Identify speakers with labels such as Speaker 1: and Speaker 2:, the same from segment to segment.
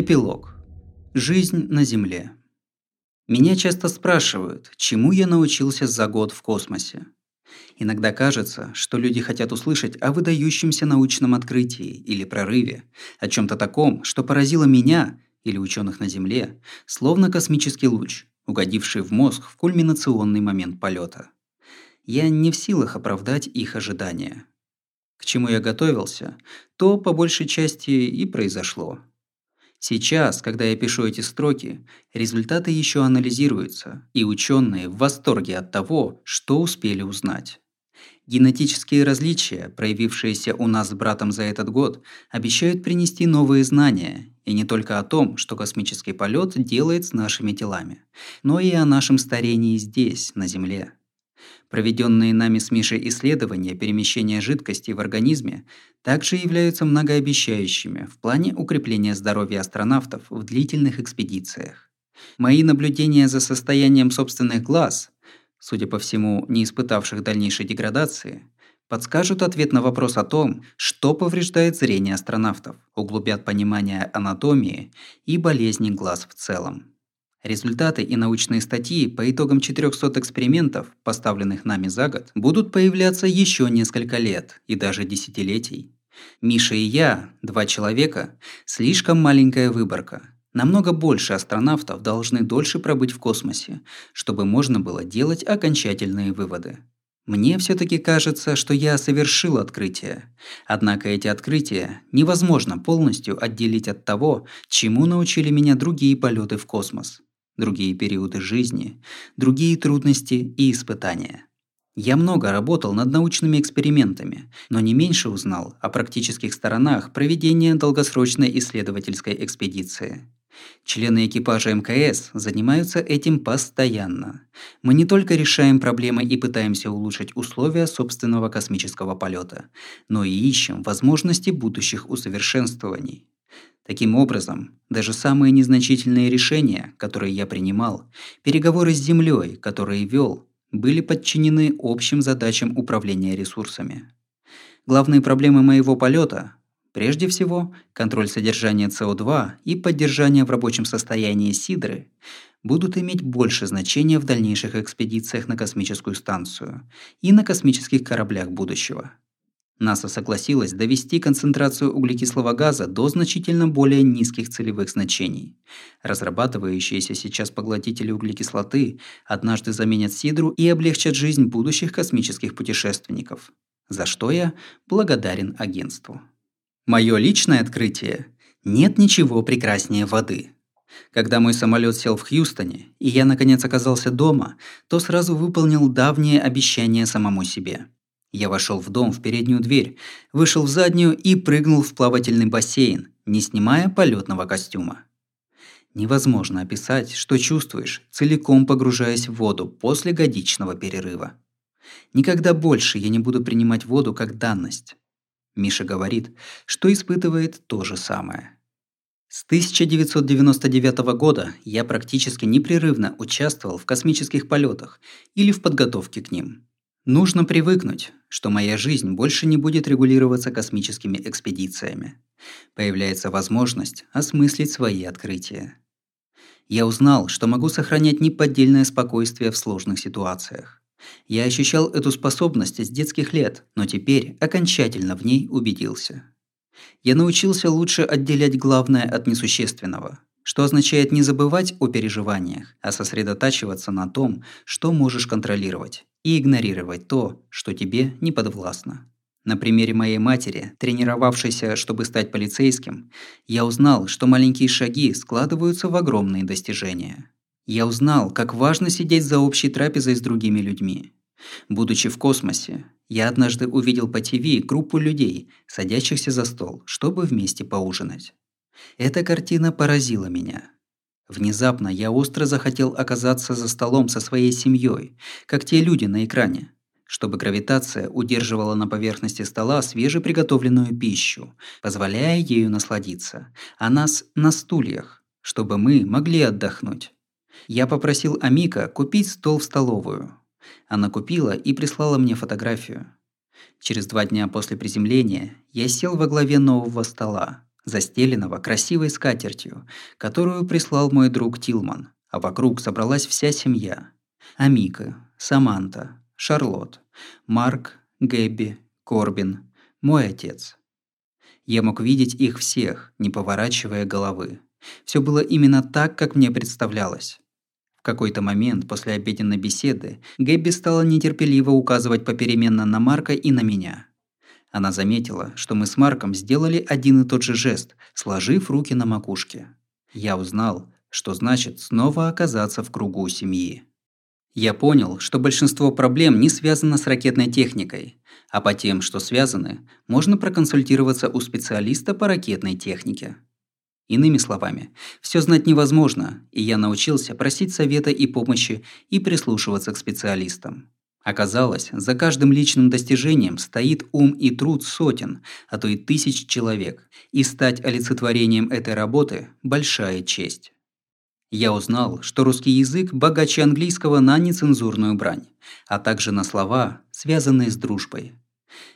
Speaker 1: Эпилог. Жизнь на Земле. Меня часто спрашивают, чему я научился за год в космосе. Иногда кажется, что люди хотят услышать о выдающемся научном открытии или прорыве, о чем то таком, что поразило меня или ученых на Земле, словно космический луч, угодивший в мозг в кульминационный момент полета. Я не в силах оправдать их ожидания. К чему я готовился, то по большей части и произошло. Сейчас, когда я пишу эти строки, результаты еще анализируются, и ученые в восторге от того, что успели узнать. Генетические различия, проявившиеся у нас с братом за этот год, обещают принести новые знания, и не только о том, что космический полет делает с нашими телами, но и о нашем старении здесь, на Земле. Проведенные нами с Мишей исследования перемещения жидкости в организме также являются многообещающими в плане укрепления здоровья астронавтов в длительных экспедициях. Мои наблюдения за состоянием собственных глаз, судя по всему, не испытавших дальнейшей деградации, подскажут ответ на вопрос о том, что повреждает зрение астронавтов, углубят понимание анатомии и болезней глаз в целом. Результаты и научные статьи по итогам 400 экспериментов, поставленных нами за год, будут появляться еще несколько лет и даже десятилетий. Миша и я, два человека, слишком маленькая выборка. Намного больше астронавтов должны дольше пробыть в космосе, чтобы можно было делать окончательные выводы. Мне все таки кажется, что я совершил открытие. Однако эти открытия невозможно полностью отделить от того, чему научили меня другие полеты в космос другие периоды жизни, другие трудности и испытания. Я много работал над научными экспериментами, но не меньше узнал о практических сторонах проведения долгосрочной исследовательской экспедиции. Члены экипажа МКС занимаются этим постоянно. Мы не только решаем проблемы и пытаемся улучшить условия собственного космического полета, но и ищем возможности будущих усовершенствований. Таким образом, даже самые незначительные решения, которые я принимал, переговоры с Землей, которые вел, были подчинены общим задачам управления ресурсами. Главные проблемы моего полета Прежде всего, контроль содержания СО2 и поддержание в рабочем состоянии сидры будут иметь больше значения в дальнейших экспедициях на космическую станцию и на космических кораблях будущего. НАСА согласилась довести концентрацию углекислого газа до значительно более низких целевых значений. Разрабатывающиеся сейчас поглотители углекислоты однажды заменят сидру и облегчат жизнь будущих космических путешественников, за что я благодарен агентству. Мое личное открытие – нет ничего прекраснее воды. Когда мой самолет сел в Хьюстоне, и я наконец оказался дома, то сразу выполнил давнее обещание самому себе – я вошел в дом в переднюю дверь, вышел в заднюю и прыгнул в плавательный бассейн, не снимая полетного костюма. Невозможно описать, что чувствуешь, целиком погружаясь в воду после годичного перерыва. Никогда больше я не буду принимать воду как данность. Миша говорит, что испытывает то же самое. С 1999 года я практически непрерывно участвовал в космических полетах или в подготовке к ним. Нужно привыкнуть, что моя жизнь больше не будет регулироваться космическими экспедициями. Появляется возможность осмыслить свои открытия. Я узнал, что могу сохранять неподдельное спокойствие в сложных ситуациях. Я ощущал эту способность с детских лет, но теперь окончательно в ней убедился. Я научился лучше отделять главное от несущественного, что означает не забывать о переживаниях, а сосредотачиваться на том, что можешь контролировать и игнорировать то, что тебе не подвластно. На примере моей матери, тренировавшейся, чтобы стать полицейским, я узнал, что маленькие шаги складываются в огромные достижения. Я узнал, как важно сидеть за общей трапезой с другими людьми. Будучи в космосе, я однажды увидел по ТВ группу людей, садящихся за стол, чтобы вместе поужинать. Эта картина поразила меня. Внезапно я остро захотел оказаться за столом со своей семьей, как те люди на экране, чтобы гравитация удерживала на поверхности стола свежеприготовленную пищу, позволяя ею насладиться, а нас на стульях, чтобы мы могли отдохнуть. Я попросил Амика купить стол в столовую. Она купила и прислала мне фотографию. Через два дня после приземления я сел во главе нового стола, застеленного красивой скатертью, которую прислал мой друг Тилман, а вокруг собралась вся семья. Амика, Саманта, Шарлот, Марк, Гэбби, Корбин, мой отец. Я мог видеть их всех, не поворачивая головы. Все было именно так, как мне представлялось. В какой-то момент после обеденной беседы Гэбби стала нетерпеливо указывать попеременно на Марка и на меня. Она заметила, что мы с Марком сделали один и тот же жест, сложив руки на макушке. Я узнал, что значит снова оказаться в кругу семьи. Я понял, что большинство проблем не связано с ракетной техникой, а по тем, что связаны, можно проконсультироваться у специалиста по ракетной технике. Иными словами, все знать невозможно, и я научился просить совета и помощи и прислушиваться к специалистам. Оказалось, за каждым личным достижением стоит ум и труд сотен, а то и тысяч человек, и стать олицетворением этой работы – большая честь. Я узнал, что русский язык богаче английского на нецензурную брань, а также на слова, связанные с дружбой.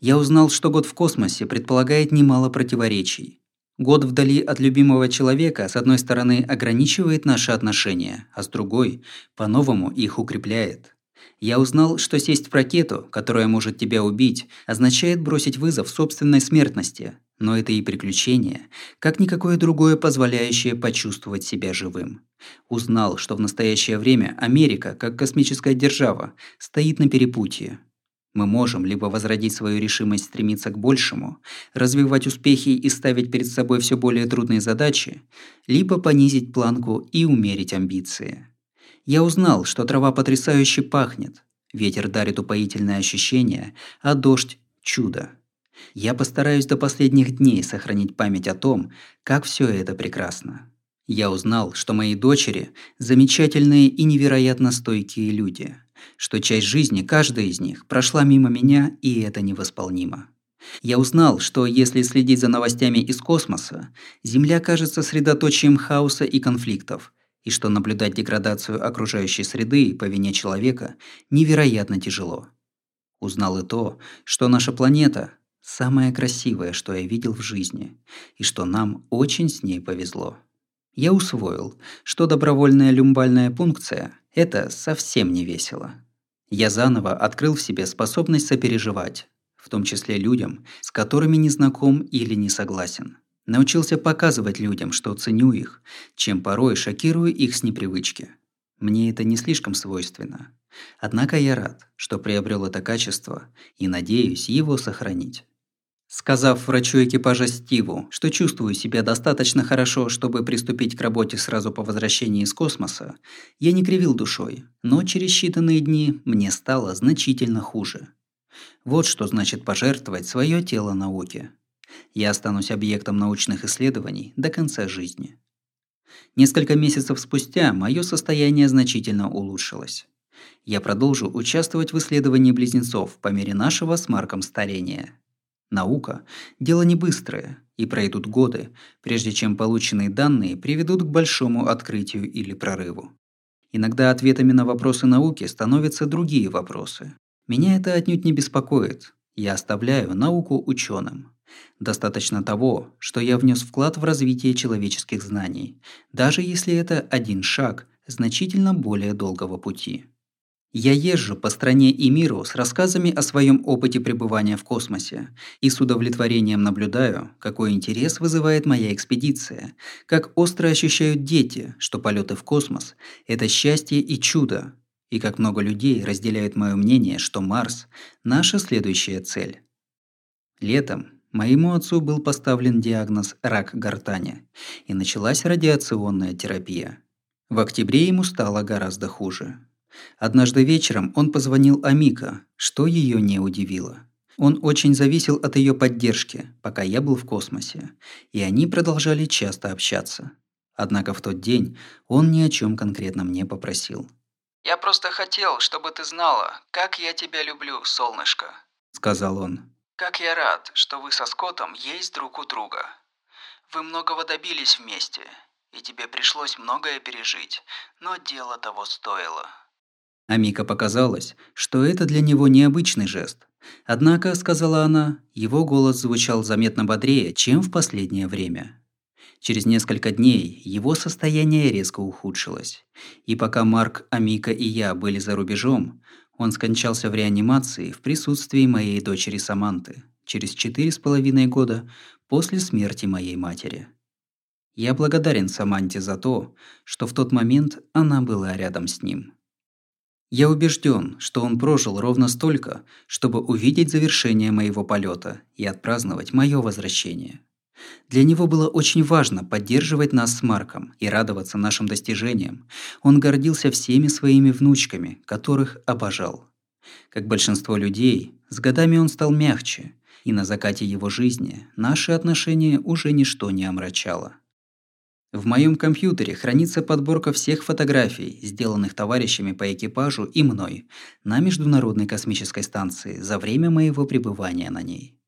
Speaker 1: Я узнал, что год в космосе предполагает немало противоречий, Год вдали от любимого человека, с одной стороны, ограничивает наши отношения, а с другой, по-новому их укрепляет. Я узнал, что сесть в ракету, которая может тебя убить, означает бросить вызов собственной смертности, но это и приключение, как никакое другое позволяющее почувствовать себя живым. Узнал, что в настоящее время Америка, как космическая держава, стоит на перепутье, мы можем либо возродить свою решимость стремиться к большему, развивать успехи и ставить перед собой все более трудные задачи, либо понизить планку и умерить амбиции. Я узнал, что трава потрясающе пахнет, ветер дарит упоительное ощущение, а дождь – чудо. Я постараюсь до последних дней сохранить память о том, как все это прекрасно. Я узнал, что мои дочери – замечательные и невероятно стойкие люди – что часть жизни каждая из них прошла мимо меня, и это невосполнимо. Я узнал, что если следить за новостями из космоса, Земля кажется средоточием хаоса и конфликтов, и что наблюдать деградацию окружающей среды по вине человека невероятно тяжело. Узнал и то, что наша планета – самая красивая, что я видел в жизни, и что нам очень с ней повезло. Я усвоил, что добровольная люмбальная пункция это совсем не весело. Я заново открыл в себе способность сопереживать, в том числе людям, с которыми не знаком или не согласен. Научился показывать людям, что ценю их, чем порой шокирую их с непривычки. Мне это не слишком свойственно. Однако я рад, что приобрел это качество и надеюсь его сохранить. Сказав врачу экипажа Стиву, что чувствую себя достаточно хорошо, чтобы приступить к работе сразу по возвращении из космоса, я не кривил душой, но через считанные дни мне стало значительно хуже. Вот что значит пожертвовать свое тело науке. Я останусь объектом научных исследований до конца жизни. Несколько месяцев спустя мое состояние значительно улучшилось. Я продолжу участвовать в исследовании близнецов по мере нашего с Марком старения. Наука – дело не быстрое, и пройдут годы, прежде чем полученные данные приведут к большому открытию или прорыву. Иногда ответами на вопросы науки становятся другие вопросы. Меня это отнюдь не беспокоит. Я оставляю науку ученым. Достаточно того, что я внес вклад в развитие человеческих знаний, даже если это один шаг значительно более долгого пути. Я езжу по стране и миру с рассказами о своем опыте пребывания в космосе и с удовлетворением наблюдаю, какой интерес вызывает моя экспедиция, как остро ощущают дети, что полеты в космос – это счастье и чудо, и как много людей разделяют мое мнение, что Марс – наша следующая цель. Летом моему отцу был поставлен диагноз «рак гортани», и началась радиационная терапия. В октябре ему стало гораздо хуже. Однажды вечером он позвонил Амика, что ее не удивило. Он очень зависел от ее поддержки, пока я был в космосе, и они продолжали часто общаться. Однако в тот день он ни о чем конкретном не попросил.
Speaker 2: «Я просто хотел, чтобы ты знала, как я тебя люблю, солнышко», –
Speaker 1: сказал он.
Speaker 2: «Как я рад, что вы со Скоттом есть друг у друга. Вы многого добились вместе, и тебе пришлось многое пережить, но дело того стоило».
Speaker 1: А Мика показалось, что это для него необычный жест. Однако, сказала она, его голос звучал заметно бодрее, чем в последнее время. Через несколько дней его состояние резко ухудшилось. И пока Марк, Амика и я были за рубежом, он скончался в реанимации в присутствии моей дочери Саманты через четыре с половиной года после смерти моей матери. Я благодарен Саманте за то, что в тот момент она была рядом с ним. Я убежден, что он прожил ровно столько, чтобы увидеть завершение моего полета и отпраздновать мое возвращение. Для него было очень важно поддерживать нас с Марком и радоваться нашим достижениям. Он гордился всеми своими внучками, которых обожал. Как большинство людей, с годами он стал мягче, и на закате его жизни наши отношения уже ничто не омрачало. В моем компьютере хранится подборка всех фотографий, сделанных товарищами по экипажу и мной на Международной космической станции за время моего пребывания на ней.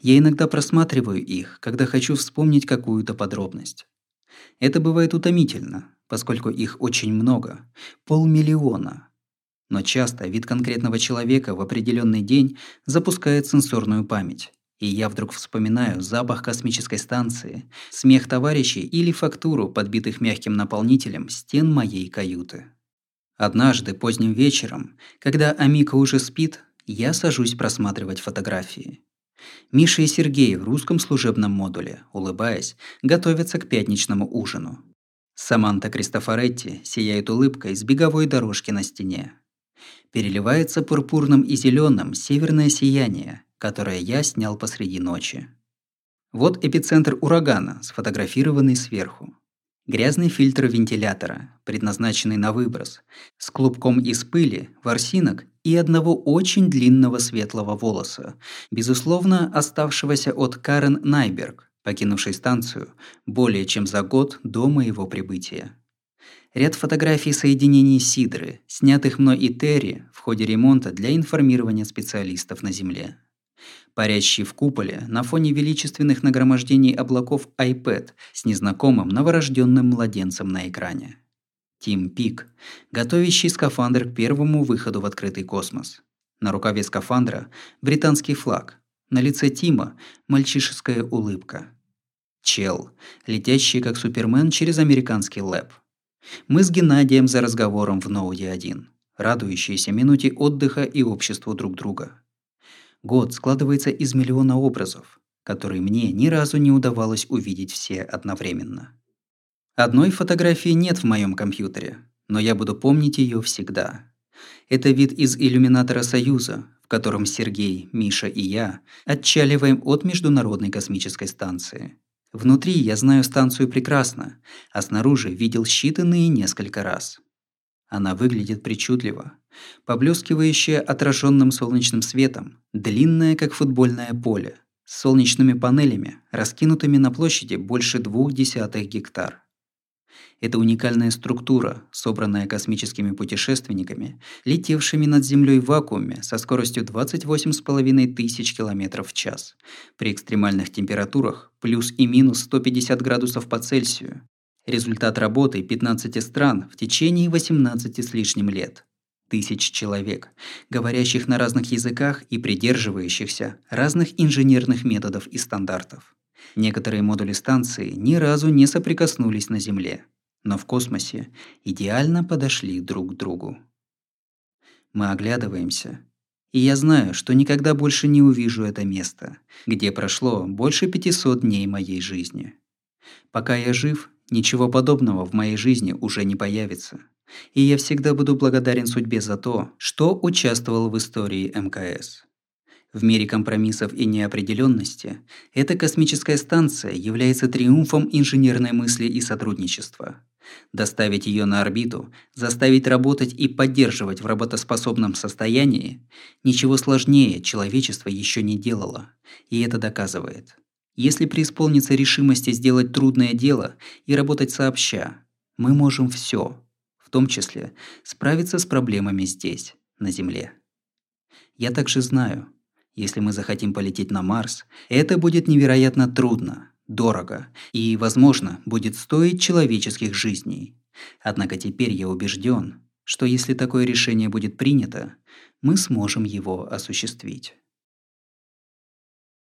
Speaker 1: Я иногда просматриваю их, когда хочу вспомнить какую-то подробность. Это бывает утомительно, поскольку их очень много, полмиллиона. Но часто вид конкретного человека в определенный день запускает сенсорную память, и я вдруг вспоминаю запах космической станции, смех товарищей или фактуру, подбитых мягким наполнителем стен моей каюты. Однажды поздним вечером, когда Амика уже спит, я сажусь просматривать фотографии. Миша и Сергей в русском служебном модуле, улыбаясь, готовятся к пятничному ужину. Саманта Кристофоретти сияет улыбкой с беговой дорожки на стене. Переливается пурпурным и зеленым северное сияние, которое я снял посреди ночи. Вот эпицентр урагана, сфотографированный сверху. Грязный фильтр вентилятора, предназначенный на выброс, с клубком из пыли, ворсинок и одного очень длинного светлого волоса, безусловно оставшегося от Карен Найберг, покинувшей станцию более чем за год до моего прибытия. Ряд фотографий соединений Сидры, снятых мной и Терри в ходе ремонта для информирования специалистов на Земле парящий в куполе на фоне величественных нагромождений облаков iPad с незнакомым новорожденным младенцем на экране. Тим Пик, готовящий скафандр к первому выходу в открытый космос. На рукаве скафандра британский флаг, на лице Тима мальчишеская улыбка. Чел, летящий как Супермен через американский лэп. Мы с Геннадием за разговором в Ноуде 1, радующиеся минуте отдыха и обществу друг друга. Год складывается из миллиона образов, которые мне ни разу не удавалось увидеть все одновременно. Одной фотографии нет в моем компьютере, но я буду помнить ее всегда. Это вид из иллюминатора Союза, в котором Сергей, Миша и я отчаливаем от Международной космической станции. Внутри я знаю станцию прекрасно, а снаружи видел считанные несколько раз. Она выглядит причудливо, поблескивающая отраженным солнечным светом, длинная, как футбольное поле, с солнечными панелями, раскинутыми на площади больше двух десятых гектар. Это уникальная структура, собранная космическими путешественниками, летевшими над Землей в вакууме со скоростью 28,5 тысяч километров в час, при экстремальных температурах плюс и минус 150 градусов по Цельсию. Результат работы 15 стран в течение 18 с лишним лет тысяч человек, говорящих на разных языках и придерживающихся разных инженерных методов и стандартов. Некоторые модули станции ни разу не соприкоснулись на Земле, но в космосе идеально подошли друг к другу. Мы оглядываемся, и я знаю, что никогда больше не увижу это место, где прошло больше 500 дней моей жизни. Пока я жив, ничего подобного в моей жизни уже не появится – и я всегда буду благодарен судьбе за то, что участвовал в истории МКС. В мире компромиссов и неопределенности эта космическая станция является триумфом инженерной мысли и сотрудничества. Доставить ее на орбиту, заставить работать и поддерживать в работоспособном состоянии – ничего сложнее человечество еще не делало, и это доказывает. Если преисполнится решимости сделать трудное дело и работать сообща, мы можем все том числе справиться с проблемами здесь, на Земле. Я также знаю, если мы захотим полететь на Марс, это будет невероятно трудно, дорого и, возможно, будет стоить человеческих жизней. Однако теперь я убежден, что если такое решение будет принято, мы сможем его осуществить.